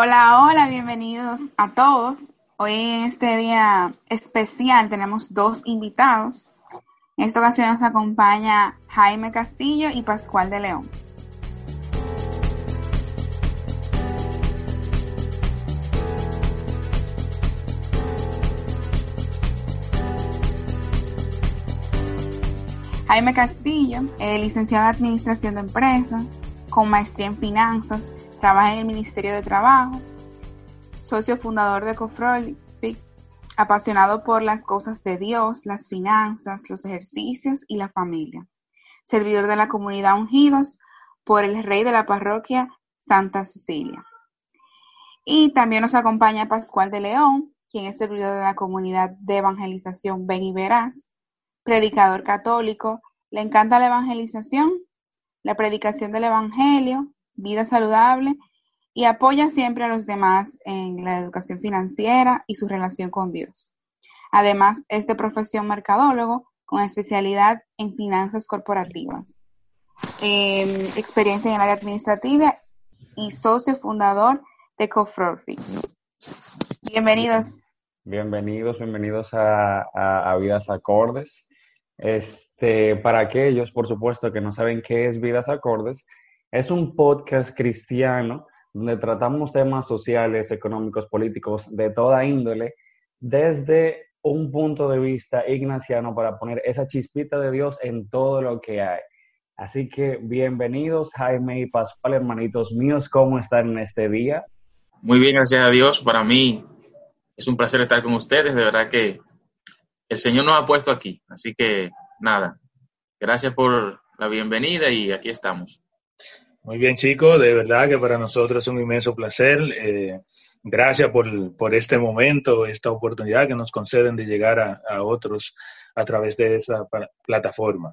Hola, hola, bienvenidos a todos. Hoy en este día especial tenemos dos invitados. En esta ocasión nos acompaña Jaime Castillo y Pascual de León. Jaime Castillo, licenciado en Administración de Empresas, con maestría en Finanzas, trabaja en el Ministerio de Trabajo, socio fundador de Cofrolific, apasionado por las cosas de Dios, las finanzas, los ejercicios y la familia. Servidor de la comunidad Ungidos por el rey de la parroquia Santa Cecilia. Y también nos acompaña Pascual de León, quien es servidor de la comunidad de evangelización Ven y Verás, predicador católico, le encanta la evangelización, la predicación del Evangelio, vida saludable y apoya siempre a los demás en la educación financiera y su relación con Dios. Además, es de profesión mercadólogo con especialidad en finanzas corporativas, em, experiencia en el área administrativa y socio fundador de Cofrorfic. Bienvenidos. Bienvenidos, bienvenidos a, a, Vidas Acordes. Este, para aquellos, por supuesto, que no saben qué es Vidas Acordes, es un podcast cristiano donde tratamos temas sociales, económicos, políticos, de toda índole, desde un punto de vista ignaciano para poner esa chispita de Dios en todo lo que hay. Así que bienvenidos Jaime y Pascual, hermanitos míos, ¿cómo están en este día? Muy bien, gracias a Dios. Para mí es un placer estar con ustedes. De verdad que el Señor nos ha puesto aquí. Así que nada, gracias por la bienvenida y aquí estamos. Muy bien, chicos, de verdad que para nosotros es un inmenso placer. Eh, gracias por, por, este momento, esta oportunidad que nos conceden de llegar a, a otros a través de esa plataforma.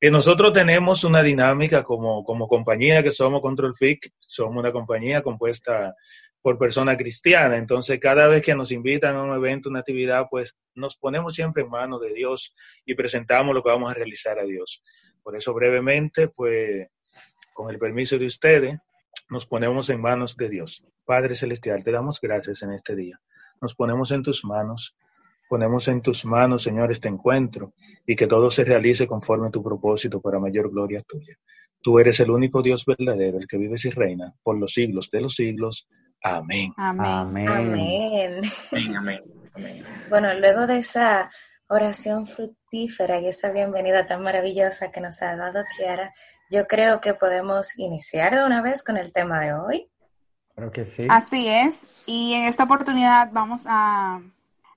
Y nosotros tenemos una dinámica como, como compañía que somos Control FIC, somos una compañía compuesta por personas cristianas, entonces cada vez que nos invitan a un evento, una actividad, pues nos ponemos siempre en manos de Dios y presentamos lo que vamos a realizar a Dios. Por eso brevemente, pues con el permiso de ustedes, nos ponemos en manos de Dios. Padre Celestial, te damos gracias en este día. Nos ponemos en tus manos, ponemos en tus manos, Señor, este encuentro y que todo se realice conforme a tu propósito para mayor gloria tuya. Tú eres el único Dios verdadero, el que vives y reina por los siglos de los siglos. Amén. Amén. Amén. Amén. Amén. Bueno, luego de esa oración fructífera y esa bienvenida tan maravillosa que nos ha dado Kiara, yo creo que podemos iniciar de una vez con el tema de hoy. Creo que sí. Así es. Y en esta oportunidad vamos a,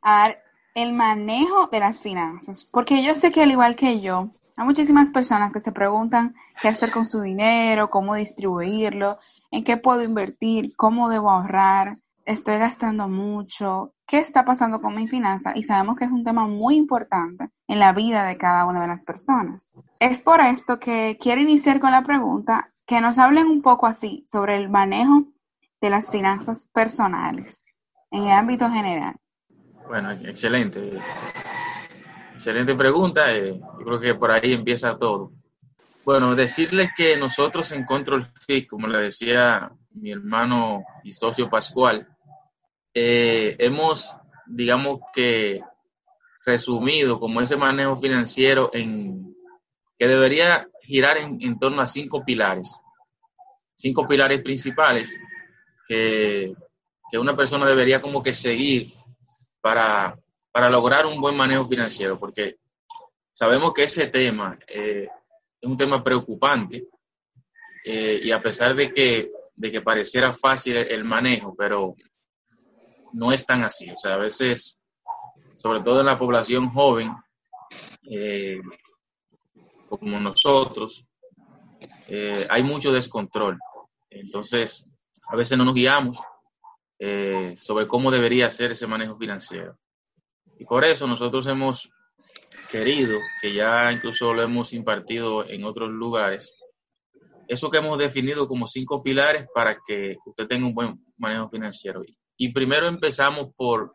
dar el manejo de las finanzas. Porque yo sé que al igual que yo, hay muchísimas personas que se preguntan qué hacer con su dinero, cómo distribuirlo, en qué puedo invertir, cómo debo ahorrar, estoy gastando mucho, qué está pasando con mi finanza y sabemos que es un tema muy importante en la vida de cada una de las personas. Es por esto que quiero iniciar con la pregunta que nos hablen un poco así sobre el manejo de las finanzas personales en el ámbito general. Bueno, excelente. Excelente pregunta. Eh, yo creo que por ahí empieza todo. Bueno, decirles que nosotros en Control FIC, como le decía mi hermano y socio Pascual, eh, hemos, digamos que, resumido como ese manejo financiero en que debería girar en, torno a cinco pilares, cinco pilares principales que, una persona debería como que seguir para, para, lograr un buen manejo financiero, porque sabemos que ese tema eh, es un tema preocupante eh, y a pesar de que, de que pareciera fácil el manejo, pero no es tan así. O sea, a veces, sobre todo en la población joven, eh, como nosotros, eh, hay mucho descontrol. Entonces, a veces no nos guiamos eh, sobre cómo debería ser ese manejo financiero. Y por eso nosotros hemos querido, que ya incluso lo hemos impartido en otros lugares, eso que hemos definido como cinco pilares para que usted tenga un buen manejo financiero. Primero empezamos por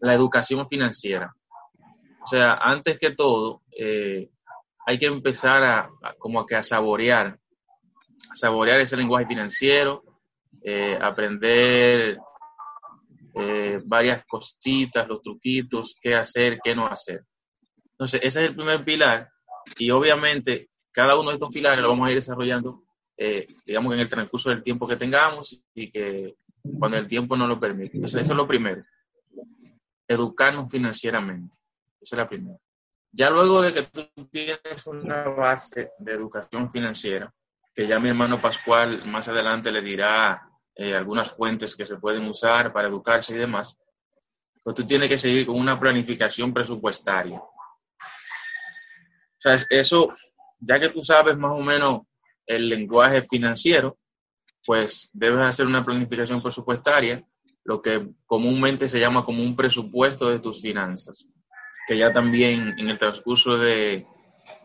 la educación financiera. O sea, antes que todo, eh, hay que empezar a, como que a saborear, a saborear ese lenguaje financiero, eh, aprender eh, varias cositas, los truquitos, qué hacer, qué no hacer. Entonces, ese es el primer pilar y obviamente cada uno de estos pilares lo vamos a ir desarrollando, eh, digamos, en el transcurso del tiempo que tengamos y que cuando el tiempo nos lo permite. Entonces, eso es lo primero. Educarnos financieramente. Esa es la primera. Ya luego de que tú tienes una base de educación financiera, que ya mi hermano Pascual más adelante le dirá eh, algunas fuentes que se pueden usar para educarse y demás, pues tú tienes que seguir con una planificación presupuestaria. O sea, eso, ya que tú sabes más o menos el lenguaje financiero, pues debes hacer una planificación presupuestaria, lo que comúnmente se llama como un presupuesto de tus finanzas que ya también en el transcurso de,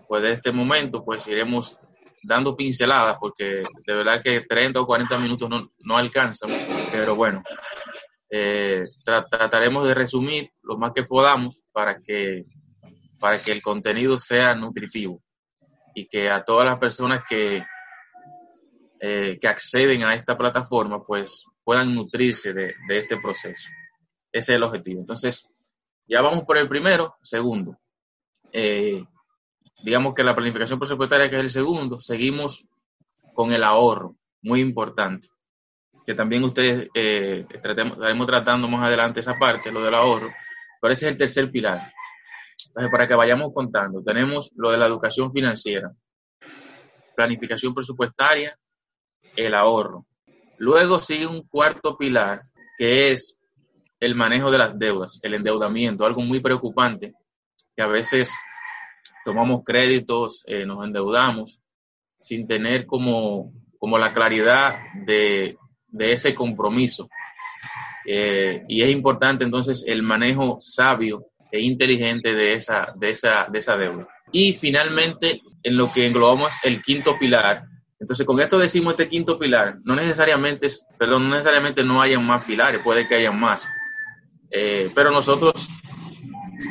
pues, de este momento, pues iremos dando pinceladas, porque de verdad que 30 o 40 minutos no, no alcanzan, pero bueno, eh, trataremos de resumir lo más que podamos para que, para que el contenido sea nutritivo y que a todas las personas que, eh, que acceden a esta plataforma, pues puedan nutrirse de, de este proceso. Ese es el objetivo. Entonces, ya vamos por el primero, segundo. Eh, digamos que la planificación presupuestaria, que es el segundo, seguimos con el ahorro, muy importante, que también ustedes eh, estaremos tratando más adelante esa parte, lo del ahorro, pero ese es el tercer pilar. Entonces, para que vayamos contando, tenemos lo de la educación financiera, planificación presupuestaria, el ahorro. Luego sigue un cuarto pilar, que es el manejo de las deudas, el endeudamiento, algo muy preocupante, que a veces tomamos créditos, eh, nos endeudamos sin tener como, como la claridad de, ese compromiso. Eh, y es importante entonces el manejo sabio e inteligente de esa, de, esa, de esa deuda. Y finalmente, en lo que englobamos el quinto pilar, entonces con esto decimos este quinto pilar, no necesariamente, perdón, no necesariamente no hayan más pilares, puede que haya más, eh, pero nosotros,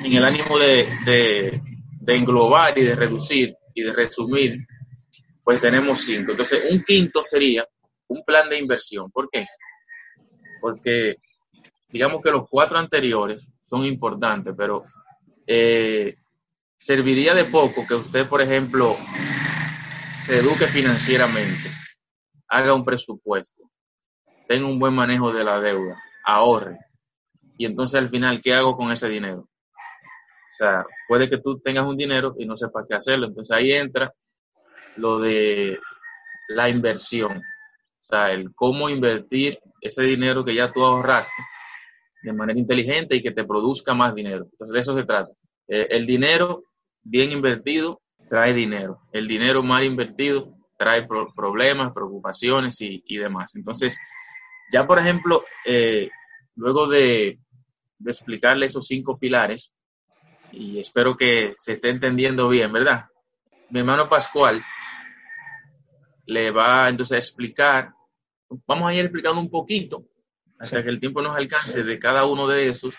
en el ánimo de, englobar y de reducir y de resumir, pues tenemos cinco. Entonces, un quinto sería un plan de inversión. ¿Por qué? Porque digamos que los cuatro anteriores son importantes, pero eh, serviría de poco que usted, por ejemplo, se eduque financieramente, haga un presupuesto, tenga un buen manejo de la deuda, ahorre, y entonces al final, ¿qué hago con ese dinero? O sea, puede que tú tengas un dinero y no sepas qué hacerlo. Entonces ahí entra lo de la inversión. O sea, el cómo invertir ese dinero que ya tú ahorraste de manera inteligente y que te produzca más dinero. Entonces de eso se trata. Eh, el dinero bien invertido trae dinero. El dinero mal invertido trae problemas, preocupaciones y, y, demás. Entonces, ya por ejemplo, eh, luego de, de explicarle esos cinco pilares y espero que se esté entendiendo bien, ¿verdad? Mi hermano Pascual le va entonces a explicar, vamos a ir explicando un poquito hasta que el tiempo nos alcance de cada uno de esos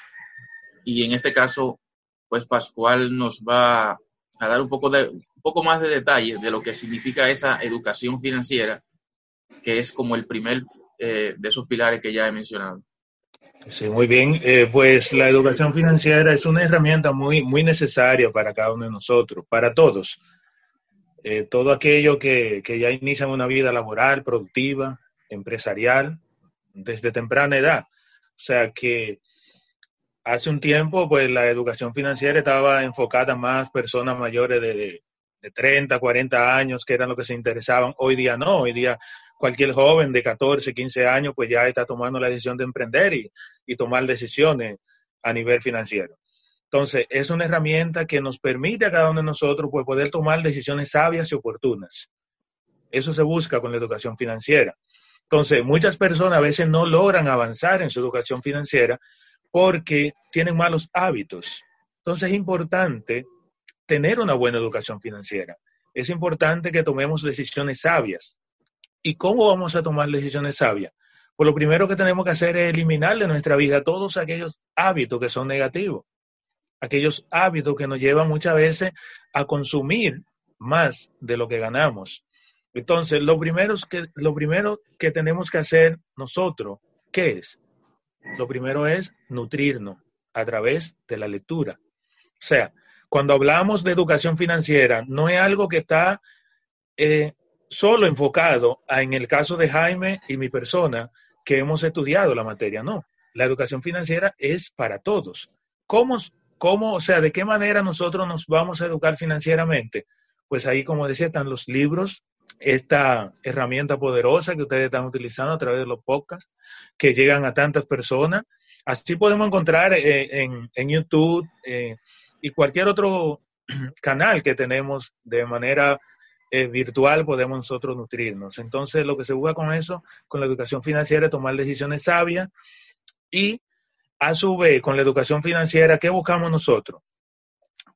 y en este caso, pues Pascual nos va a dar un poco, de, un poco más de detalle de lo que significa esa educación financiera, que es como el primer eh, de esos pilares que ya he mencionado. Sí, muy bien. Eh, pues la educación financiera es una herramienta muy, muy necesaria para cada uno de nosotros, para todos. Eh, todo aquello que, que ya inician una vida laboral, productiva, empresarial, desde temprana edad. O sea que hace un tiempo, pues la educación financiera estaba enfocada más personas mayores de, de 30, 40 años, que eran los que se interesaban. Hoy día no, hoy día cualquier joven de 14, 15 años, pues ya está tomando la decisión de emprender y, tomar decisiones a nivel financiero. Entonces, es una herramienta que nos permite a cada uno de nosotros pues, poder tomar decisiones sabias y oportunas. Eso se busca con la educación financiera. Entonces, muchas personas a veces no logran avanzar en su educación financiera porque tienen malos hábitos. Entonces, es importante tener una buena educación financiera. Es importante que tomemos decisiones sabias. ¿Y cómo vamos a tomar decisiones sabias? Pues lo primero que tenemos que hacer es eliminar de nuestra vida todos aquellos hábitos que son negativos, aquellos hábitos que nos llevan muchas veces a consumir más de lo que ganamos. Entonces, lo primero, que, lo primero que tenemos que hacer nosotros, ¿qué es? Lo primero es nutrirnos a través de la lectura. O sea, cuando hablamos de educación financiera, no es algo que está eh, solo enfocado en el caso de Jaime y mi persona, que hemos estudiado la materia, no. La educación financiera es para todos. ¿Cómo, cómo, o sea, de qué manera nosotros nos vamos a educar financieramente? Pues ahí, como decía, están los libros, esta herramienta poderosa que ustedes están utilizando a través de los podcasts, que llegan a tantas personas. Así podemos encontrar eh, en, YouTube eh, y cualquier otro canal que tenemos de manera eh, virtual, podemos nosotros nutrirnos. Entonces, lo que se busca con eso, con la educación financiera, es tomar decisiones sabias y, a su vez, con la educación financiera, ¿qué buscamos nosotros?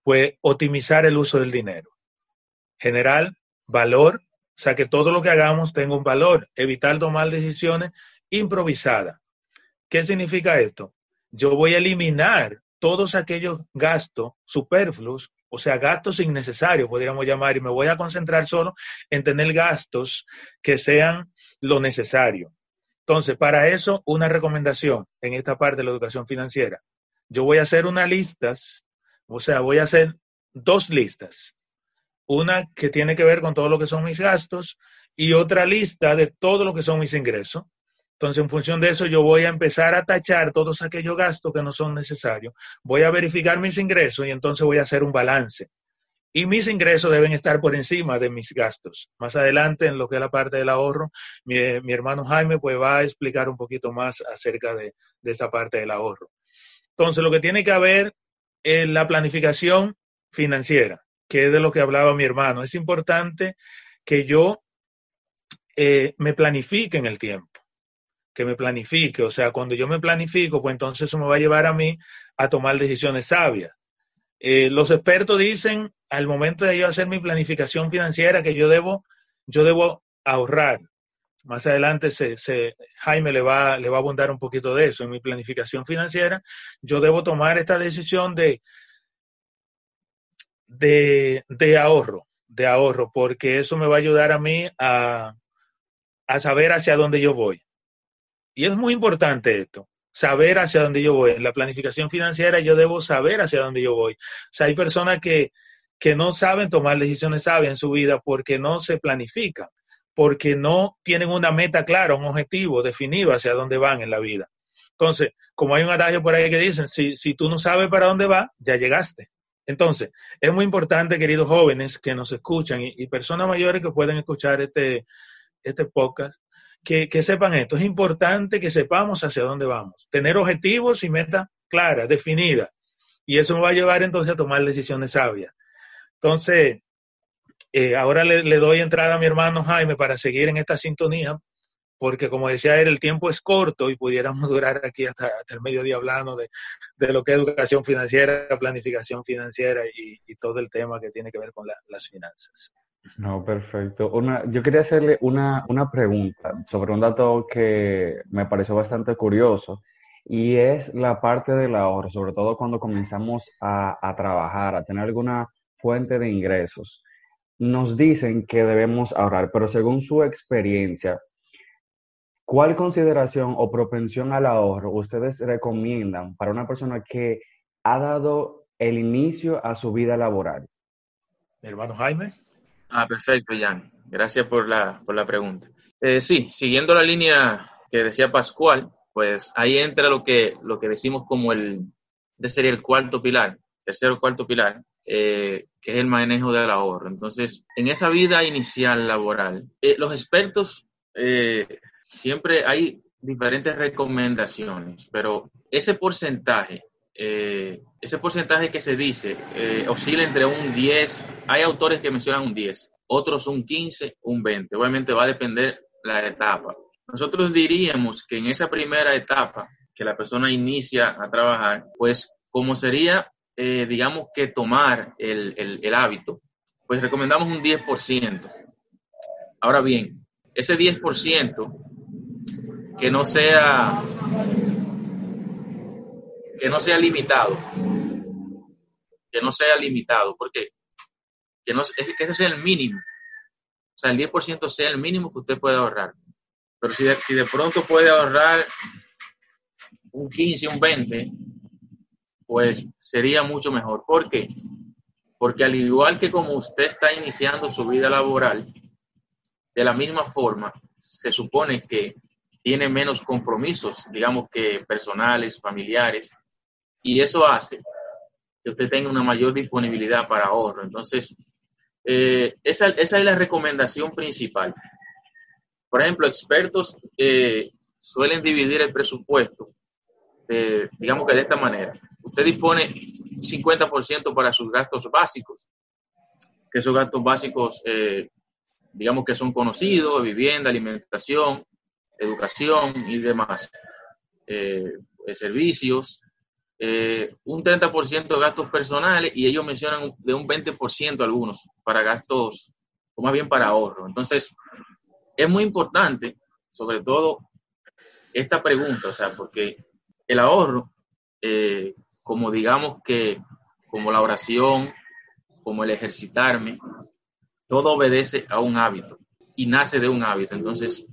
Pues optimizar el uso del dinero, generar valor o sea, que todo lo que hagamos tenga un valor, evitar tomar decisiones improvisadas. ¿Qué significa esto? Yo voy a eliminar todos aquellos gastos superfluos, o sea, gastos innecesarios, podríamos llamar, y me voy a concentrar solo en tener gastos que sean lo necesario. Entonces, para eso, una recomendación en esta parte de la educación financiera. Yo voy a hacer unas listas, o sea, voy a hacer dos listas. Una que tiene que ver con todo lo que son mis gastos y otra lista de todo lo que son mis ingresos. Entonces, en función de eso, yo voy a empezar a tachar todos aquellos gastos que no son necesarios. Voy a verificar mis ingresos y entonces voy a hacer un balance. Y mis ingresos deben estar por encima de mis gastos. Más adelante, en lo que es la parte del ahorro, mi, hermano Jaime pues va a explicar un poquito más acerca de, de esa parte del ahorro. Entonces, lo que tiene que haber es la planificación financiera que es de lo que hablaba mi hermano. Es importante que yo eh, me planifique en el tiempo, que me planifique. O sea, cuando yo me planifico, pues entonces eso me va a llevar a mí a tomar decisiones sabias. Eh, los expertos dicen al momento de yo hacer mi planificación financiera que yo debo, yo debo ahorrar. Más adelante se, Jaime le va, le va a abundar un poquito de eso. En mi planificación financiera, yo debo tomar esta decisión de de, ahorro, de ahorro, porque eso me va a ayudar a mí a, a saber hacia dónde yo voy. Y es muy importante esto, saber hacia dónde yo voy. En la planificación financiera yo debo saber hacia dónde yo voy. O sea, hay personas que, que no saben tomar decisiones sabias en su vida porque no se planifican, porque no tienen una meta clara, un objetivo definido hacia dónde van en la vida. Entonces, como hay un adagio por ahí que dicen, si, si tú no sabes para dónde va, ya llegaste. Entonces, es muy importante, queridos jóvenes que nos escuchan y, personas mayores que pueden escuchar este, este podcast, que, sepan esto. Es importante que sepamos hacia dónde vamos. Tener objetivos y metas claras, definidas. Y eso me va a llevar entonces a tomar decisiones sabias. Entonces, eh, ahora le, doy entrada a mi hermano Jaime para seguir en esta sintonía porque como decía él, el tiempo es corto y pudiéramos durar aquí hasta, el mediodía hablando de, lo que es educación financiera, planificación financiera y, todo el tema que tiene que ver con las finanzas. No, perfecto. Una, yo quería hacerle una, una pregunta sobre un dato que me pareció bastante curioso y es la parte del ahorro, sobre todo cuando comenzamos a, a trabajar, a tener alguna fuente de ingresos. Nos dicen que debemos ahorrar, pero según su experiencia, ¿Cuál consideración o propensión al ahorro ustedes recomiendan para una persona que ha dado el inicio a su vida laboral? hermano Jaime. Ah, perfecto, Jan. Gracias por la, por la pregunta. Eh, sí, siguiendo la línea que decía Pascual, pues ahí entra lo que, lo que decimos como el, de sería el cuarto pilar, tercero o cuarto pilar, eh, que es el manejo del ahorro. Entonces, en esa vida inicial laboral, eh, los expertos siempre hay diferentes recomendaciones, pero ese porcentaje, eh, ese porcentaje que se dice, eh, oscila entre un 10, hay autores que mencionan un 10, otros un 15, un 20, obviamente va a depender la etapa. Nosotros diríamos que en esa primera etapa que la persona inicia a trabajar, pues como sería, eh, digamos que tomar el, el hábito, pues recomendamos un 10%. Ahora bien, ese 10% que no sea que no sea limitado que no sea limitado porque que no es que ese sea el mínimo o sea, el 10% sea el mínimo que usted puede ahorrar. Pero si de, si de pronto puede ahorrar un 15, un 20, pues sería mucho mejor. ¿Por qué? Porque al igual que como usted está iniciando su vida laboral, de la misma forma, se supone que tiene menos compromisos, digamos que personales, familiares, y eso hace que usted tenga una mayor disponibilidad para ahorro. Entonces, eh, esa, es la recomendación principal. Por ejemplo, expertos eh, suelen dividir el presupuesto, digamos que de esta manera. Usted dispone 50% para sus gastos básicos, que esos gastos básicos, eh, digamos que son conocidos, vivienda, alimentación, educación y demás, servicios, eh, un 30% de gastos personales y ellos mencionan de un 20% algunos para gastos, o más bien para ahorro. Entonces, es muy importante, sobre todo, esta pregunta, o sea, porque el ahorro, eh, como digamos que, como la oración, como el ejercitarme, todo obedece a un hábito y nace de un hábito. Entonces,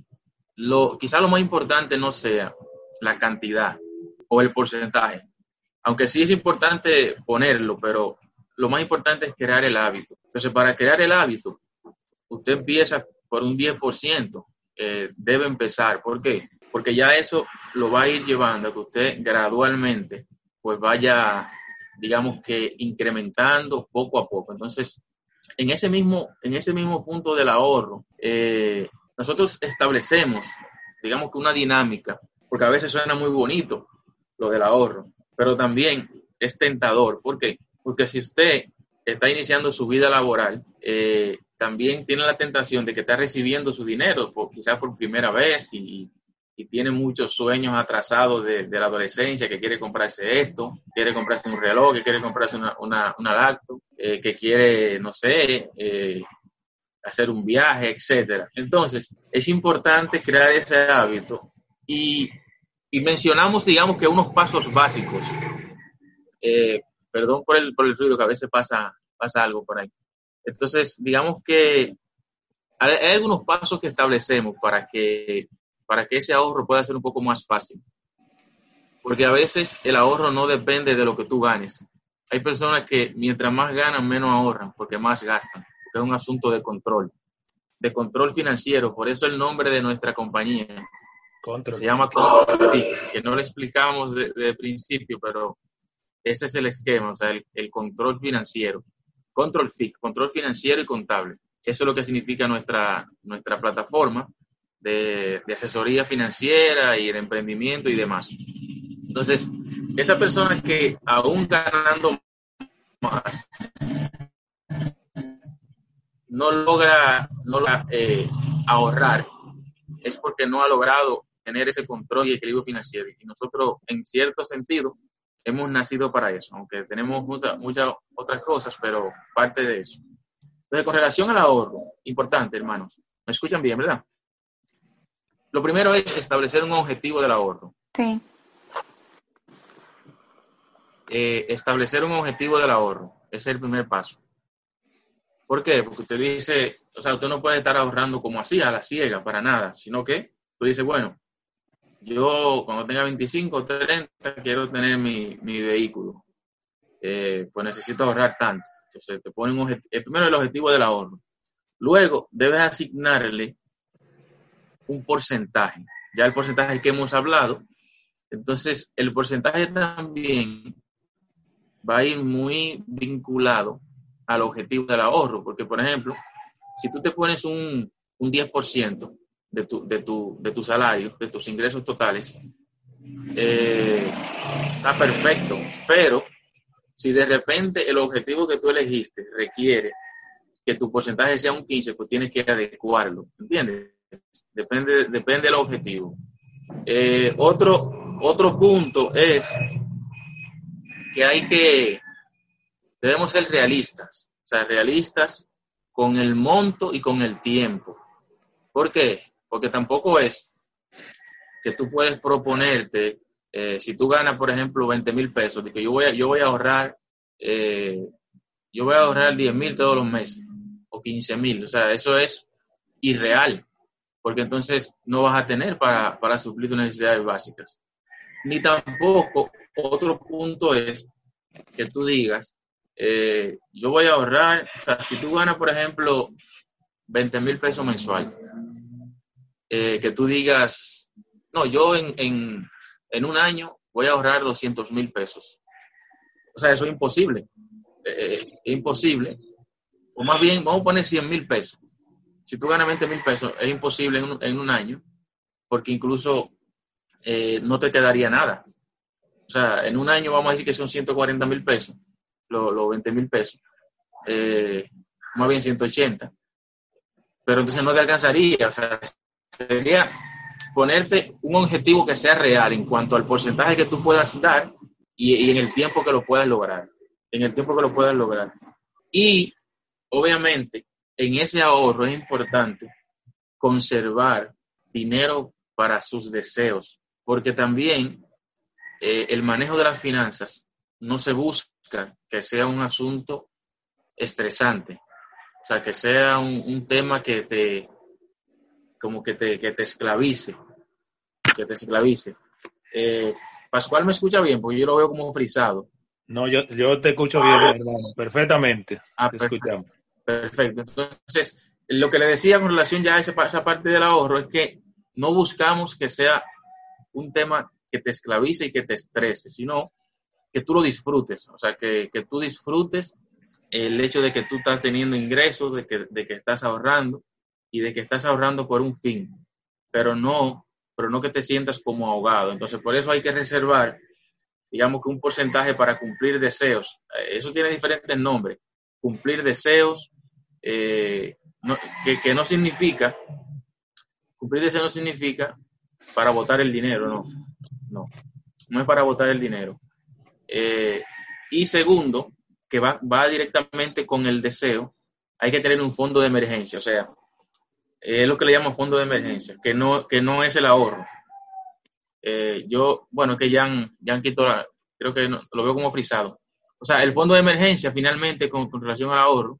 lo, quizá lo más importante no sea la cantidad o el porcentaje, aunque sí es importante ponerlo, pero lo más importante es crear el hábito. Entonces, para crear el hábito, usted empieza por un 10%, eh, debe empezar. ¿Por qué? Porque ya eso lo va a ir llevando a que usted gradualmente pues vaya, digamos que incrementando poco a poco. Entonces, en ese mismo, en ese mismo punto del ahorro, eh, nosotros establecemos, digamos que una dinámica, porque a veces suena muy bonito lo del ahorro, pero también es tentador. ¿Por qué? Porque si usted está iniciando su vida laboral, eh, también tiene la tentación de que está recibiendo su dinero, por, quizás por primera vez, y, tiene muchos sueños atrasados de, la adolescencia, que quiere comprarse esto, quiere comprarse un reloj, que quiere comprarse una, una, lacto, eh, que quiere, no sé, eh, hacer un viaje, etcétera. Entonces, es importante crear ese hábito y y mencionamos, digamos que unos pasos básicos. Eh, perdón por el, por el ruido, que a veces pasa, pasa algo por ahí. Entonces, digamos que hay, algunos pasos que establecemos para que, para que ese ahorro pueda ser un poco más fácil. Porque a veces el ahorro no depende de lo que tú ganes. Hay personas que mientras más ganan, menos ahorran, porque más gastan. Porque es un asunto de control, de control financiero. Por eso el nombre de nuestra compañía se llama Control que no lo explicamos de, principio, pero ese es el esquema, o sea, el, control financiero. Control FIC, control financiero y contable. Eso es lo que significa nuestra, nuestra plataforma de, asesoría financiera y de emprendimiento y demás. Entonces, esa persona que aún ganando más no logra, no logra eh, ahorrar, es porque no ha logrado tener ese control y equilibrio financiero. Y nosotros, en cierto sentido, hemos nacido para eso, aunque tenemos muchas muchas otras cosas, pero parte de eso. Entonces, con relación al ahorro, importante, hermanos, me escuchan bien, ¿verdad? Lo primero es establecer un objetivo del ahorro. Sí. Eh, establecer un objetivo del ahorro. Ese es el primer paso. ¿Por qué? Porque usted dice, o sea, usted no puede estar ahorrando como así, a la ciega, para nada, sino que tú dices, bueno, yo cuando tenga 25 o 30 quiero tener mi, vehículo, eh, pues necesito ahorrar tanto. Entonces te ponen un objetivo, primero el objetivo del ahorro. Luego debes asignarle un porcentaje. Ya el porcentaje que hemos hablado. Entonces el porcentaje también va a ir muy vinculado al objetivo del ahorro. Porque, por ejemplo, si tú te pones un, un 10%, de tu, de tu, de tu salario, de tus ingresos totales, eh, está perfecto. Pero si de repente el objetivo que tú elegiste requiere que tu porcentaje sea un 15, pues tienes que adecuarlo. ¿Entiendes? Depende, depende del objetivo. Eh, otro, otro punto es que hay que, debemos ser realistas, o sea, realistas con el monto y con el tiempo. ¿Por qué? porque tampoco es que tú puedes proponerte, eh, si tú ganas, por ejemplo, 20 mil pesos, de que yo voy a, yo voy a ahorrar, eh, yo voy a ahorrar 10 mil todos los meses, o 15 mil, o sea, eso es irreal, porque entonces no vas a tener para, para suplir tus necesidades básicas. Ni tampoco, otro punto es que tú digas, eh, yo voy a ahorrar, o sea, si tú ganas, por ejemplo, 20 mil pesos mensual, eh, que tú digas, no, yo en, en, un año voy a ahorrar 200 mil pesos. O sea, eso es imposible. Eh, es imposible. O más bien, vamos a poner 100 mil pesos. Si tú ganas 20 mil pesos, es imposible en un, en un, año, porque incluso no te quedaría nada. O sea, en un año vamos a decir que son 140 mil pesos los, 20 mil pesos, eh, más bien 180. Pero entonces no te alcanzaría, o sea, sería ponerte un objetivo que sea real en cuanto al porcentaje que tú puedas dar y, en el tiempo que lo puedas lograr, en el tiempo que lo puedas lograr. Y obviamente en ese ahorro es importante conservar dinero para sus deseos, porque también eh, el manejo de las finanzas no se busca que sea un asunto estresante, o sea, que sea un, tema que te, como que te, que te esclavice, que te esclavice. Eh, Pascual me escucha bien, porque yo lo veo como frisado. No, yo, yo te escucho bien, hermano, perfectamente. Ah, te perfecto, escuchamos. Perfecto. Entonces, lo que le decía con relación ya a esa, esa parte del ahorro es que no buscamos que sea un tema que te esclavice y que te estrese, sino que tú lo disfrutes, o sea, que, que, tú disfrutes el hecho de que tú estás teniendo ingresos, de que, de que estás ahorrando y de que estás ahorrando por un fin, pero no, pero no que te sientas como ahogado. Entonces, por eso hay que reservar, digamos que un porcentaje para cumplir deseos. Eh, eso tiene diferentes nombres. Cumplir deseos, eh, que, que no significa, cumplir deseos no significa para votar el dinero, no, no, no es para votar el dinero eh, y segundo, que va, va directamente con el deseo, hay que tener un fondo de emergencia, o sea, es lo que le llamo fondo de emergencia, que no, que no es el ahorro. Eh, yo, bueno, que ya han, ya han quitado, creo que lo veo como frisado. O sea, el fondo de emergencia finalmente con, relación al ahorro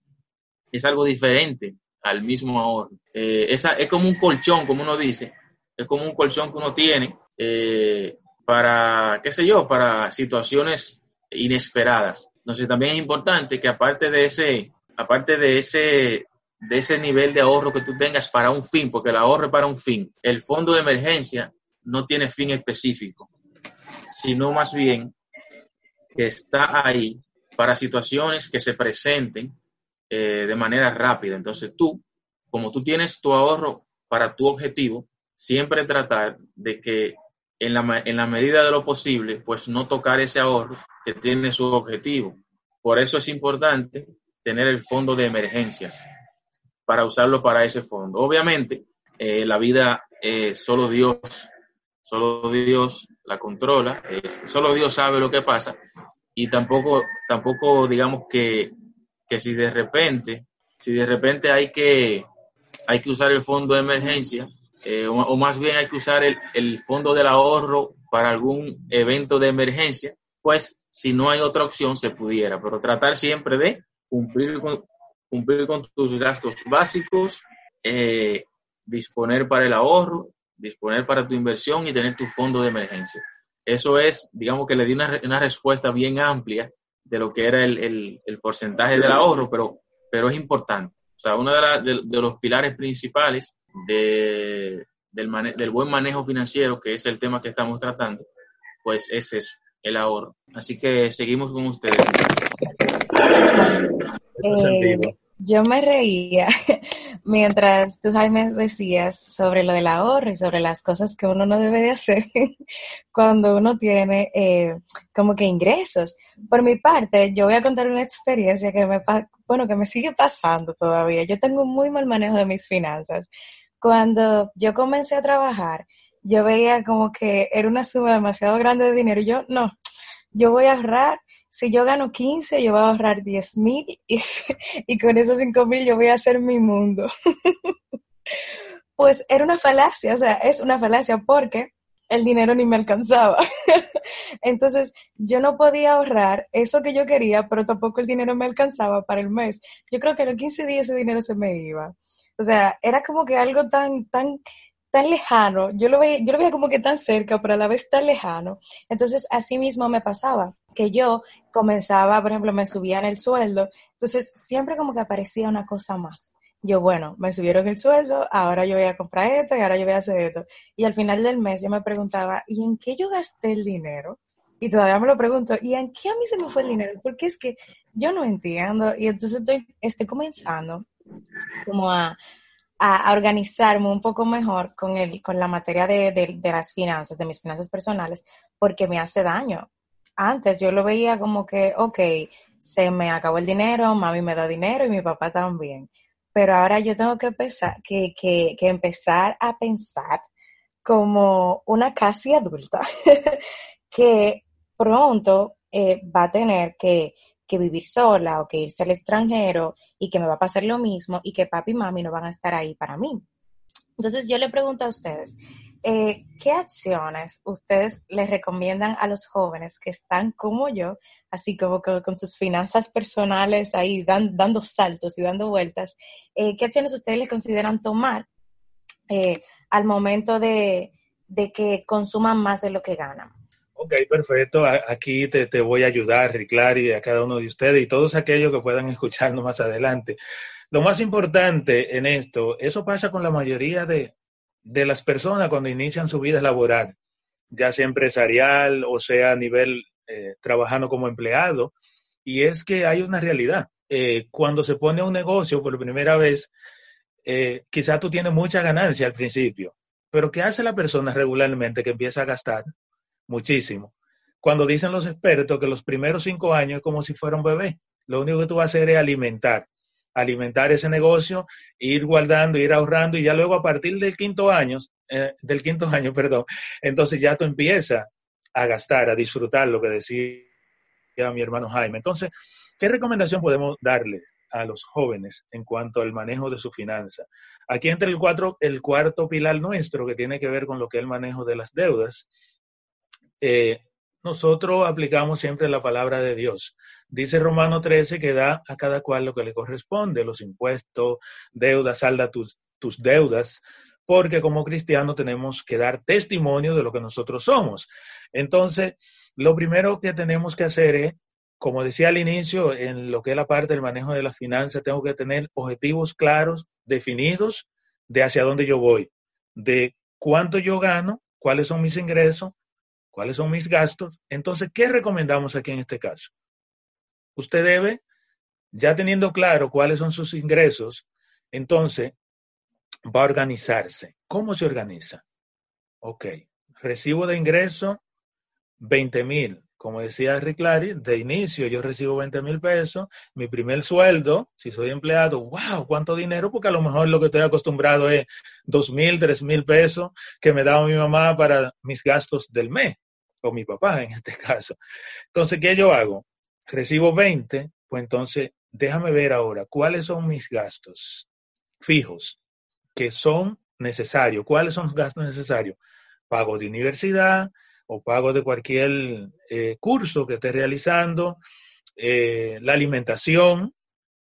es algo diferente al mismo ahorro. Eh, es como un colchón, como uno dice, es como un colchón que uno tiene eh, para, qué sé yo, para situaciones inesperadas. Entonces también es importante que aparte de ese, aparte de ese, de ese nivel de ahorro que tú tengas para un fin, porque el ahorro es para un fin, el fondo de emergencia no tiene fin específico, sino más bien que está ahí para situaciones que se presenten eh, de manera rápida. Entonces tú, como tú tienes tu ahorro para tu objetivo, siempre tratar de que en la, en la medida de lo posible, pues no tocar ese ahorro que tiene su objetivo. Por eso es importante tener el fondo de emergencias para usarlo para ese fondo. Obviamente, eh, la vida solo Dios, solo Dios la controla, solo Dios sabe lo que pasa y tampoco, tampoco digamos que, que si de repente, si de repente hay que, hay que usar el fondo de emergencia, eh, o, más bien hay que usar el, el, fondo del ahorro para algún evento de emergencia, pues si no hay otra opción se pudiera, pero tratar siempre de cumplir con, cumplir con tus gastos básicos, eh, disponer para el ahorro, disponer para tu inversión y tener tu fondo de emergencia. Eso es, digamos que le di una, una respuesta bien amplia de lo que era el, el, el porcentaje del ahorro, pero, pero es importante. O sea, uno de, los pilares principales de, del, del buen manejo financiero, que es el tema que estamos tratando, pues es eso, el ahorro. Así que seguimos con ustedes. Eh, yo me reía mientras tú, Jaime, decías sobre lo del ahorro y sobre las cosas que uno no debe de hacer cuando uno tiene eh, como que ingresos. Por mi parte, yo voy a contar una experiencia que me, bueno, que me sigue pasando todavía. Yo tengo un muy mal manejo de mis finanzas cuando yo comencé a trabajar, yo veía como que era una suma demasiado grande de dinero. Y yo, no, yo voy a ahorrar. Si yo gano 15, yo voy a ahorrar 10 mil y, con esos 5 mil yo voy a hacer mi mundo. pues era una falacia, o sea, es una falacia porque el dinero ni me alcanzaba. Entonces, yo no podía ahorrar eso que yo quería, pero tampoco el dinero me alcanzaba para el mes. Yo creo que en los 15 días ese dinero se me iba. O sea, era como que algo tan, tan, tan lejano. Yo lo veía, yo lo veía como que tan cerca, pero a la vez tan lejano. Entonces, así mismo me pasaba, que yo comenzaba, por ejemplo, me subían el sueldo. Entonces, siempre como que aparecía una cosa más. Yo, bueno, me subieron el sueldo, ahora yo voy a comprar esto y ahora yo voy a hacer esto. Y al final del mes yo me preguntaba, ¿y en qué yo gasté el dinero? Y todavía me lo pregunto, ¿y en qué a mí se me fue el dinero? Porque es que yo no entiendo. Y entonces estoy, estoy comenzando como a, a, organizarme un poco mejor con, el, con la materia de, de, las finanzas, de mis finanzas personales, porque me hace daño. Antes yo lo veía como que, ok, se me acabó el dinero, mami me da dinero y mi papá también. Pero ahora yo tengo que, empezar, que, que, que empezar a pensar como una casi adulta, que pronto eh, va a tener que, vivir sola o que irse al extranjero y que me va a pasar lo mismo y que papi y mami no van a estar ahí para mí. Entonces yo le pregunto a ustedes, eh, ¿qué acciones ustedes les recomiendan a los jóvenes que están como yo, así como con sus finanzas personales ahí dando saltos y dando vueltas? Eh, ¿Qué acciones ustedes les consideran tomar al momento de, de que consuman más de lo que ganan? Ok, perfecto. Aquí te, te voy a ayudar, Riclari, a cada uno de ustedes y todos aquellos que puedan escucharnos más adelante. Lo más importante en esto, eso pasa con la mayoría de, de las personas cuando inician su vida laboral, ya sea empresarial o sea a nivel eh, trabajando como empleado, y es que hay una realidad. Eh, cuando se pone un negocio por primera vez, eh, quizás tú tienes mucha ganancia al principio, pero ¿qué hace la persona regularmente que empieza a gastar? Muchísimo. Cuando dicen los expertos que los primeros cinco años es como si fuera un bebé, lo único que tú vas a hacer es alimentar, alimentar ese negocio, ir guardando, ir ahorrando y ya luego a partir del quinto año, eh, del quinto año, perdón, entonces ya tú empiezas a gastar, a disfrutar lo que decía mi hermano Jaime. Entonces, ¿qué recomendación podemos darle a los jóvenes en cuanto al manejo de su finanza? Aquí entra el, cuatro, el cuarto pilar nuestro que tiene que ver con lo que es el manejo de las deudas eh, nosotros aplicamos siempre la palabra de Dios. Dice Romano 13 que da a cada cual lo que le corresponde, los impuestos, deudas, salda tus, tus deudas, porque como cristianos tenemos que dar testimonio de lo que nosotros somos. Entonces, lo primero que tenemos que hacer es, como decía al inicio, en lo que es la parte del manejo de las finanzas, tengo que tener objetivos claros, definidos, de hacia dónde yo voy, de cuánto yo gano, cuáles son mis ingresos, cuáles son mis gastos. Entonces, ¿qué recomendamos aquí en este caso? Usted debe, ya teniendo claro cuáles son sus ingresos, entonces va a organizarse. ¿Cómo se organiza? Ok, recibo de ingreso 20 mil. Como decía Rick Larry, de inicio yo recibo 20 mil pesos, mi primer sueldo, si soy empleado, wow, cuánto dinero, porque a lo mejor lo que estoy acostumbrado es 2 mil, 3 mil pesos que me daba mi mamá para mis gastos del mes o mi papá en este caso. Entonces, ¿qué yo hago? Recibo 20, pues entonces déjame ver ahora cuáles son mis gastos fijos que son necesarios. ¿Cuáles son los gastos necesarios? Pago de universidad o pago de cualquier eh, curso que esté realizando, eh, la alimentación,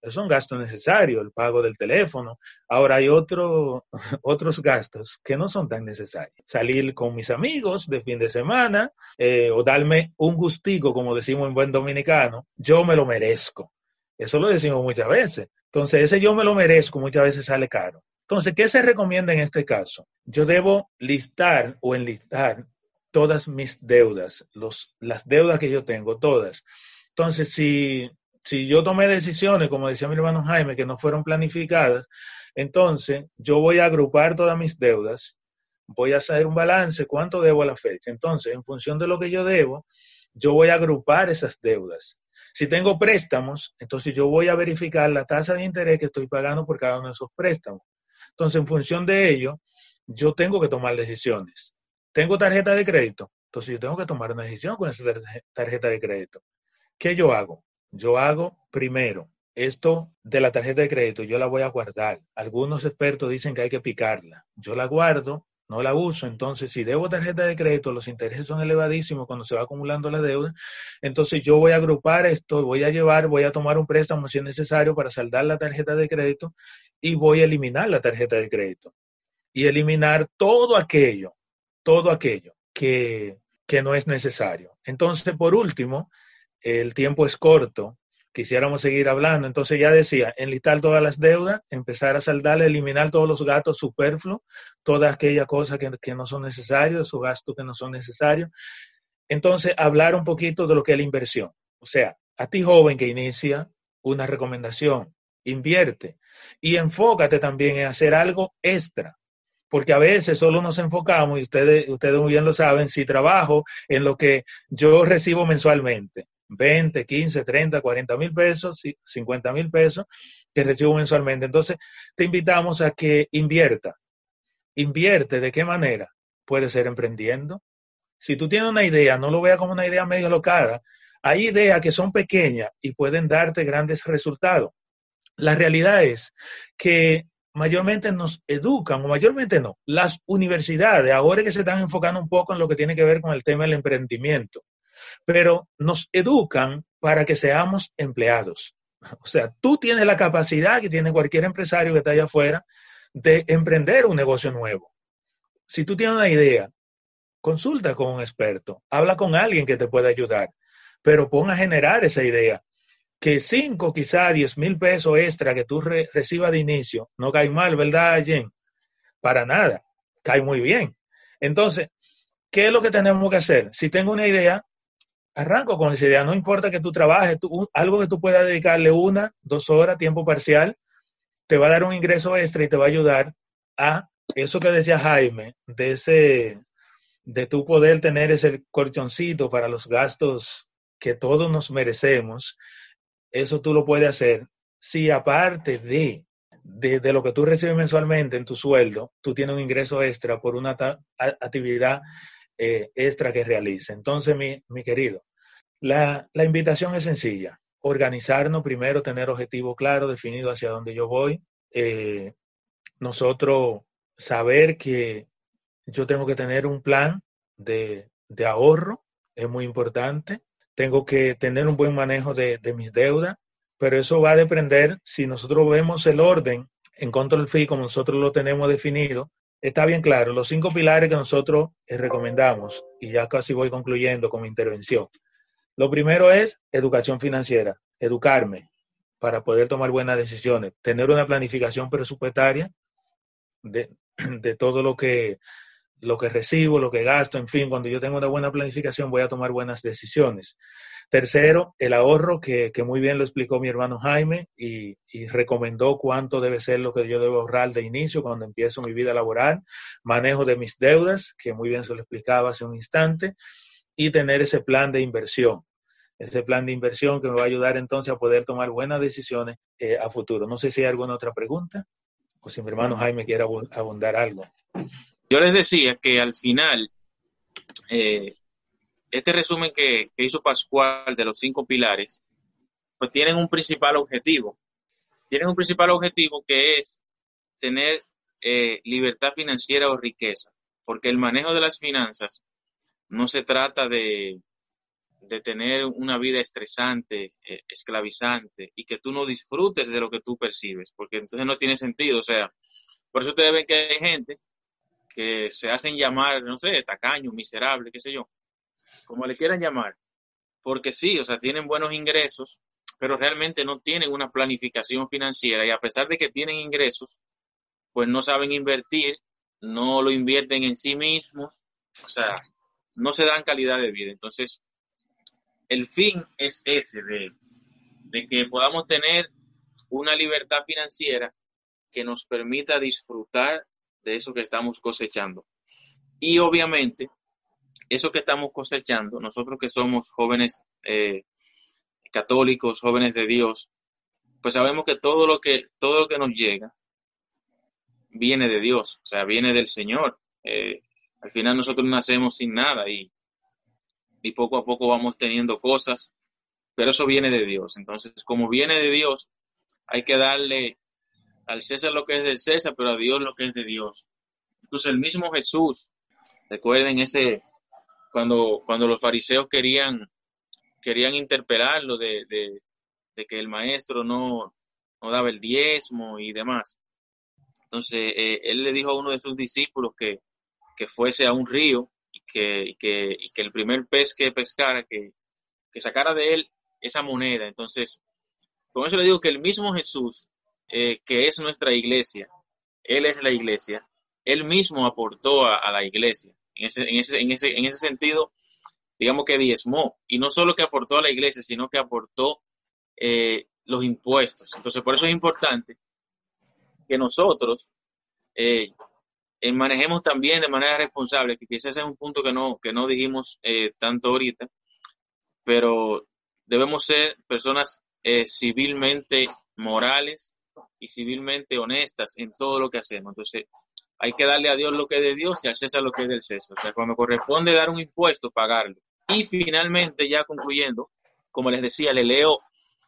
son gastos necesarios, el pago del teléfono. Ahora hay otro, otros gastos que no son tan necesarios. Salir con mis amigos de fin de semana eh, o darme un gustico, como decimos en buen dominicano, yo me lo merezco. Eso lo decimos muchas veces. Entonces, ese yo me lo merezco muchas veces sale caro. Entonces, ¿qué se recomienda en este caso? Yo debo listar o enlistar todas mis deudas, los, las deudas que yo tengo, todas. Entonces, si si yo tomé decisiones, como decía mi hermano Jaime, que no fueron planificadas, entonces yo voy a agrupar todas mis deudas, voy a hacer un balance, cuánto debo a la fecha. Entonces, en función de lo que yo debo, yo voy a agrupar esas deudas. Si tengo préstamos, entonces yo voy a verificar la tasa de interés que estoy pagando por cada uno de esos préstamos. Entonces, en función de ello, yo tengo que tomar decisiones. Tengo tarjeta de crédito, entonces yo tengo que tomar una decisión con esa tarjeta de crédito. ¿Qué yo hago? Yo hago primero esto de la tarjeta de crédito, yo la voy a guardar. Algunos expertos dicen que hay que picarla. Yo la guardo no la uso. Entonces, si debo tarjeta de crédito, los intereses son elevadísimos cuando se va acumulando la deuda. Entonces, yo voy a agrupar esto, voy a llevar, voy a tomar un préstamo si es necesario para saldar la tarjeta de crédito y voy a eliminar la tarjeta de crédito. Y eliminar todo aquello, todo aquello que, que no es necesario. Entonces, por último, el tiempo es corto quisiéramos seguir hablando. Entonces ya decía, enlistar todas las deudas, empezar a saldar, eliminar todos los gastos superfluos, todas aquellas cosas que, no son necesarias, esos gastos que no son necesarios. Entonces, hablar un poquito de lo que es la inversión. O sea, a ti joven que inicia, una recomendación, invierte y enfócate también en hacer algo extra. Porque a veces solo nos enfocamos, y ustedes, ustedes muy bien lo saben, si trabajo en lo que yo recibo mensualmente 20, 15, 30, 40 mil pesos, 50 mil pesos que recibo mensualmente. Entonces, te invitamos a que invierta. Invierte, ¿de qué manera? Puede ser emprendiendo. Si tú tienes una idea, no lo veas como una idea medio locada. Hay ideas que son pequeñas y pueden darte grandes resultados. La realidad es que mayormente nos educan, o mayormente no, las universidades, ahora que se están enfocando un poco en lo que tiene que ver con el tema del emprendimiento pero nos educan para que seamos empleados. O sea, tú tienes la capacidad que tiene cualquier empresario que está allá afuera de emprender un negocio nuevo. Si tú tienes una idea, consulta con un experto, habla con alguien que te pueda ayudar, pero pon a generar esa idea. Que cinco, quizá diez mil pesos extra que tú recibas de inicio, no cae mal, ¿verdad, Jen? Para nada, cae muy bien. Entonces, ¿qué es lo que tenemos que hacer? Si tengo una idea, arranco con esa idea. No importa que tú trabajes, algo que tú puedas dedicarle una, dos horas, tiempo parcial, te va a dar un ingreso extra y te va a ayudar a eso que decía Jaime, de ese, de tu poder tener ese colchoncito para los gastos que todos nos merecemos. Eso tú lo puedes hacer si aparte de, de, lo que tú recibes mensualmente en tu sueldo, tú tienes un ingreso extra por una actividad eh, extra que realice. Entonces, mi, mi querido, la, invitación es sencilla. Organizarnos primero, tener objetivo claro, definido hacia dónde yo voy. Eh, nosotros saber que yo tengo que tener un plan de, ahorro, es muy importante. Tengo que tener un buen manejo de, mis deudas, pero eso va a depender si nosotros vemos el orden en control fee como nosotros lo tenemos definido. Está bien claro, los cinco pilares que nosotros eh, recomendamos, y ya casi voy concluyendo con mi intervención. Lo primero es educación financiera, educarme para poder tomar buenas decisiones, tener una planificación presupuestaria de, todo lo que, lo que recibo, lo que gasto, en fin, cuando yo tengo una buena planificación voy a tomar buenas decisiones. Tercero, el ahorro, que, muy bien lo explicó mi hermano Jaime y, y, recomendó cuánto debe ser lo que yo debo ahorrar de inicio cuando empiezo mi vida laboral. Manejo de mis deudas, que muy bien se lo explicaba hace un instante, y tener ese plan de inversión ese plan de inversión que me va a ayudar entonces a poder tomar buenas decisiones eh, a futuro. No sé si hay alguna otra pregunta o si mi hermano Jaime quiere abundar algo. Yo les decía que al final, eh, este resumen que, hizo Pascual de los cinco pilares, pues tienen un principal objetivo. Tienen un principal objetivo que es tener eh, libertad financiera o riqueza, porque el manejo de las finanzas no se trata de, de tener una vida estresante, eh, esclavizante, y que tú no disfrutes de lo que tú percibes, porque entonces no tiene sentido. O sea, por eso ustedes ven que hay gente que se hacen llamar, no sé, tacaño, miserable, qué sé yo, como le quieran llamar, porque sí, o sea, tienen buenos ingresos, pero realmente no tienen una planificación financiera y a pesar de que tienen ingresos, pues no saben invertir, no lo invierten en sí mismos, o sea, no se dan calidad de vida. Entonces, el fin es ese, de, que podamos tener una libertad financiera que nos permita disfrutar de eso que estamos cosechando. Y obviamente, eso que estamos cosechando, nosotros que somos jóvenes eh, católicos, jóvenes de Dios, pues sabemos que todo lo que, todo lo que nos llega viene de Dios, o sea, viene del Señor. Eh, al final nosotros nacemos sin nada y y poco a poco vamos teniendo cosas, pero eso viene de Dios. Entonces, como viene de Dios, hay que darle al César lo que es del César, pero a Dios lo que es de Dios. Incluso el mismo Jesús, recuerden ese, cuando, cuando los fariseos querían, querían interpelarlo de, de, que el maestro no, no, daba el diezmo y demás. Entonces, eh, él le dijo a uno de sus discípulos que, que fuese a un río que, que el primer pez que pescara, que, que sacara de él esa moneda. Entonces, con eso le digo que el mismo Jesús, eh, que es nuestra iglesia, Él es la iglesia, Él mismo aportó a, la iglesia. En ese, en, ese, en, ese, en ese sentido, digamos que diezmó. Y no solo que aportó a la iglesia, sino que aportó eh, los impuestos. Entonces, por eso es importante que nosotros eh, manejemos también de manera responsable, que quizás es un punto que no, que no dijimos tanto ahorita, pero debemos ser personas eh, civilmente morales y civilmente honestas en todo lo que hacemos. Entonces, hay que darle a Dios lo que es de Dios y a César lo que es del César. O sea, cuando corresponde dar un impuesto, pagarlo. Y finalmente, ya concluyendo, como les decía, le leo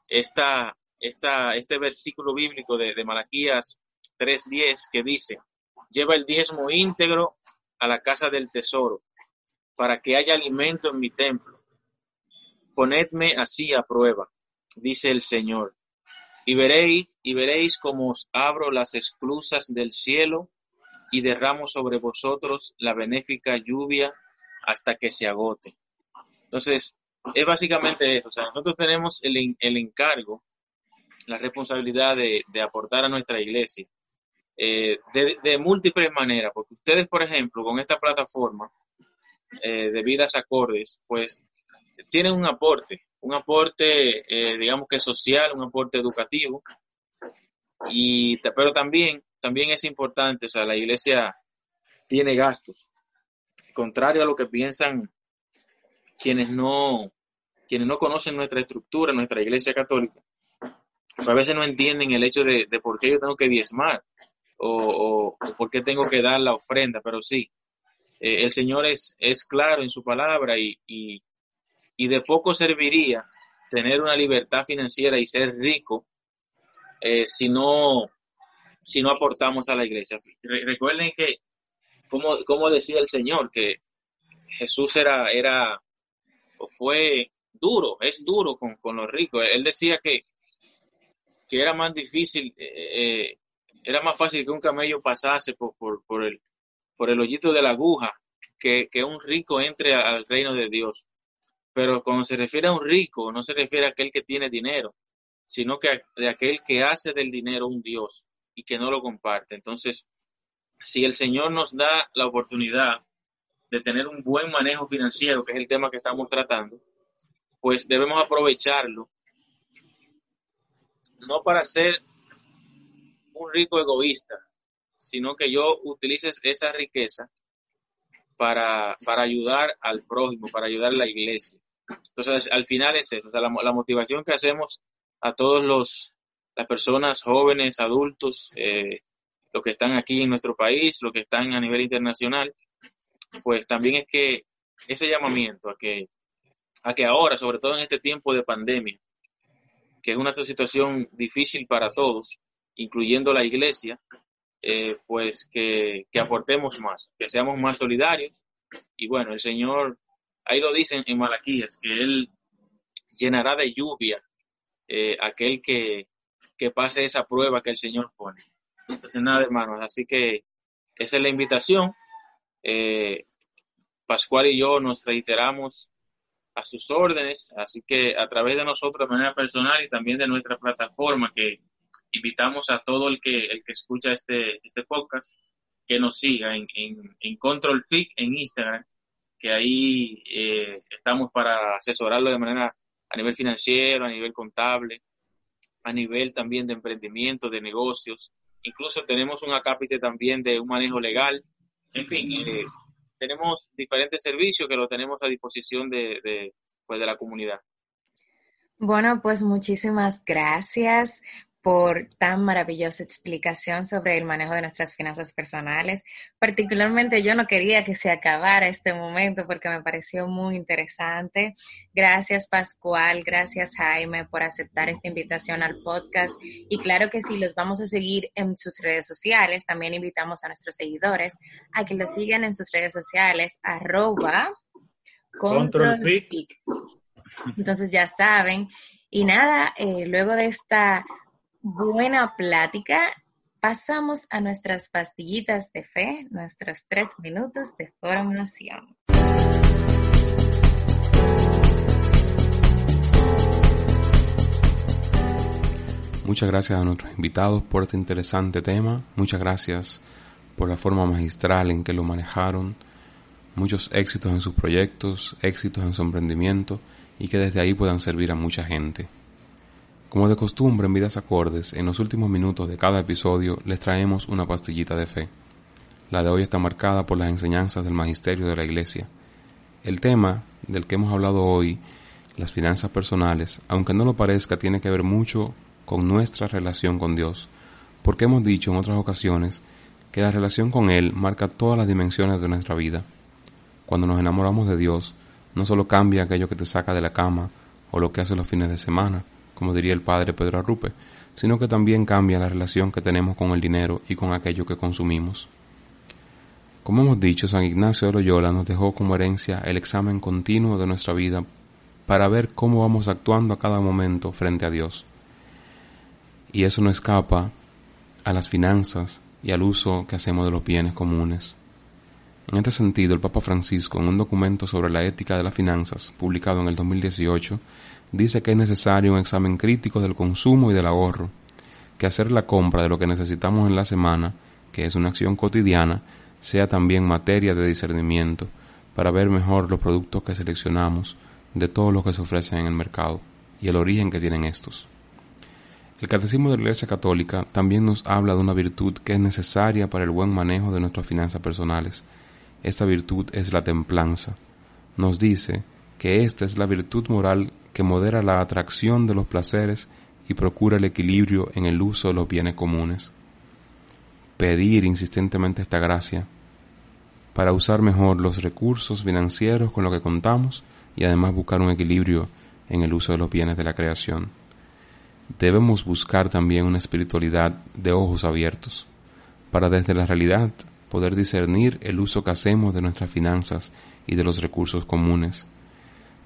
esta, esta, este versículo bíblico de, de Malaquías 3.10 que dice, lleva el diezmo íntegro a la casa del tesoro para que haya alimento en mi templo. Ponedme así a prueba dice el Señor. Y veréis, y veréis cómo os abro las esclusas del cielo y derramo sobre vosotros la benéfica lluvia hasta que se agote. Entonces, es básicamente eso. O sea, nosotros tenemos el, el encargo, la responsabilidad de, aportar a nuestra iglesia eh, de, múltiples maneras, porque ustedes, por ejemplo, con esta plataforma eh, de vidas acordes, pues tienen un aporte un aporte, eh, digamos que social, un aporte educativo, y, pero también, también es importante, o sea, la iglesia tiene gastos, contrario a lo que piensan quienes no, quienes no conocen nuestra estructura, nuestra iglesia católica, a veces no entienden el hecho de, por qué yo tengo que diezmar o, por qué tengo que dar la ofrenda, pero sí, eh, el Señor es, es claro en su palabra y, y de poco serviría tener una libertad financiera y ser rico eh, si, no, si no aportamos a la iglesia. recuerden que, como, decía el Señor, que Jesús era, era o fue duro, es duro con, con los ricos. Él decía que, que era más difícil, eh, era más fácil que un camello pasase por, por, el, por el hoyito de la aguja que, que un rico entre al reino de Dios. Pero cuando se refiere a un rico, no se refiere a aquel que tiene dinero, sino que de aquel que hace del dinero un Dios y que no lo comparte. Entonces, si el Señor nos da la oportunidad de tener un buen manejo financiero, que es el tema que estamos tratando, pues debemos aprovecharlo, no para ser un rico egoísta, sino que yo utilice esa riqueza para, para ayudar al prójimo, para ayudar a la iglesia. Entonces, al final es eso, la, motivación que hacemos a todos los las personas jóvenes, adultos, eh, los que están aquí en nuestro país, los que están a nivel internacional, pues también es que ese llamamiento a que, a que ahora, sobre todo en este tiempo de pandemia, que es una situación difícil para todos, incluyendo la iglesia, eh, pues que, aportemos más, que seamos más solidarios. Y bueno, el Señor, ahí lo dicen en Malaquías, que Él llenará de lluvia eh, aquel que, pase esa prueba que el Señor pone. Entonces, nada, hermanos, así que esa es la invitación. Eh, Pascual y yo nos reiteramos a sus órdenes, así que a través de nosotros de manera personal y también de nuestra plataforma que invitamos a todo el que, el que escucha este, este podcast que nos siga en, en, Control Fit en Instagram, que ahí eh, estamos para asesorarlo de manera a nivel financiero, a nivel contable, a nivel también de emprendimiento, de negocios. Incluso tenemos un acápite también de un manejo legal. En fin, eh, tenemos diferentes servicios que lo tenemos a disposición de, pues de la comunidad. Bueno, pues muchísimas gracias por tan maravillosa explicación sobre el manejo de nuestras finanzas personales. Particularmente yo no quería que se acabara este momento porque me pareció muy interesante. Gracias Pascual, gracias Jaime por aceptar esta invitación al podcast. Y claro que sí, los vamos a seguir en sus redes sociales. También invitamos a nuestros seguidores a que los sigan en sus redes sociales, arroba control Entonces ya saben. Y nada, eh, luego de esta buena plática, pasamos a nuestras pastillitas de fe, nuestros tres minutos de formación. Muchas gracias a nuestros invitados por este interesante tema. Muchas gracias por la forma magistral en que lo manejaron. Muchos éxitos en sus proyectos, éxitos en su emprendimiento y que desde ahí puedan servir a mucha gente. Como de costumbre en Vidas Acordes, en los últimos minutos de cada episodio les traemos una pastillita de fe. La de hoy está marcada por las enseñanzas del magisterio de la Iglesia. El tema del que hemos hablado hoy, las finanzas personales, aunque no lo parezca, tiene que ver mucho con nuestra relación con Dios, porque hemos dicho en otras ocasiones que la relación con Él marca todas las dimensiones de nuestra vida. Cuando nos enamoramos de Dios, no solo cambia aquello que te saca de la cama o lo que hace los fines de semana, como diría el padre Pedro Arrupe, sino que también cambia la relación que tenemos con el dinero y con aquello que consumimos. Como hemos dicho, San Ignacio de Loyola nos dejó como herencia el examen continuo de nuestra vida para ver cómo vamos actuando a cada momento frente a Dios. Y eso no escapa a las finanzas y al uso que hacemos de los bienes comunes. En este sentido, el Papa Francisco, en un documento sobre la ética de las finanzas, publicado en el 2018, dice que es necesario un examen crítico del consumo y del ahorro, que hacer la compra de lo que necesitamos en la semana, que es una acción cotidiana, sea también materia de discernimiento, para ver mejor los productos que seleccionamos de todos los que se ofrecen en el mercado y el origen que tienen estos. El Catecismo de la Iglesia Católica también nos habla de una virtud que es necesaria para el buen manejo de nuestras finanzas personales. Esta virtud es la templanza. Nos dice que esta es la virtud moral que modera la atracción de los placeres y procura el equilibrio en el uso de los bienes comunes. Pedir insistentemente esta gracia para usar mejor los recursos financieros con los que contamos y además buscar un equilibrio en el uso de los bienes de la creación. Debemos buscar también una espiritualidad de ojos abiertos, para desde la realidad poder discernir el uso que hacemos de nuestras finanzas y de los recursos comunes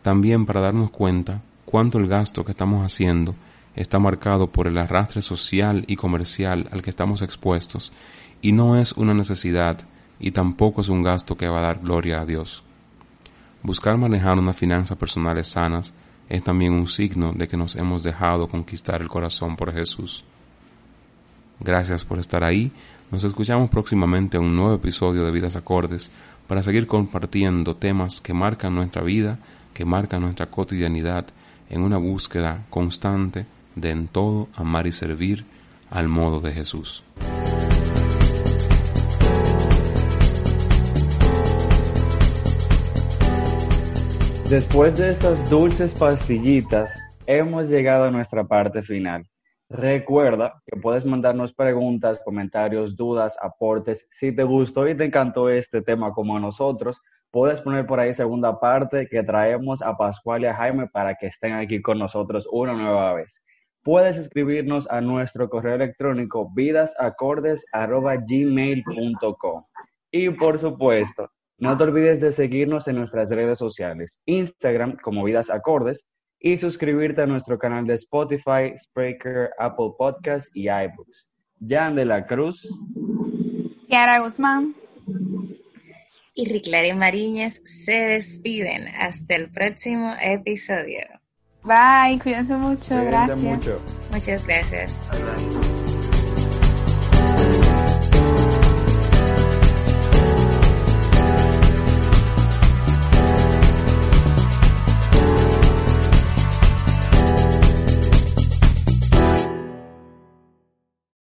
también para darnos cuenta cuánto el gasto que estamos haciendo está marcado por el arrastre social y comercial al que estamos expuestos y no es una necesidad y tampoco es un gasto que va a dar gloria a Dios. Buscar manejar unas finanzas personales sanas es también un signo de que nos hemos dejado conquistar el corazón por Jesús. Gracias por estar ahí. Nos escuchamos próximamente en un nuevo episodio de Vidas Acordes para seguir compartiendo temas que marcan nuestra vida que marca nuestra cotidianidad en una búsqueda constante de en todo amar y servir al modo de Jesús. Después de estas dulces pastillitas, hemos llegado a nuestra parte final. Recuerda que puedes mandarnos preguntas, comentarios, dudas, aportes. Si te gustó y te encantó este tema como a nosotros, puedes poner por ahí segunda parte que traemos a Pascual y a Jaime para que estén aquí con nosotros una nueva vez. Puedes escribirnos a nuestro correo electrónico vidasacordes.gmail.com Y por supuesto, no te olvides de seguirnos en nuestras redes sociales, Instagram como Vidas Acordes y suscribirte a nuestro canal de Spotify, Spreaker, Apple Podcasts y iBooks. Jan de la Cruz. Kiara Guzmán y Riclari Mariñez se despiden. Hasta el próximo episodio. Bye, cuídense mucho, gracias. Mucho. Muchas gracias.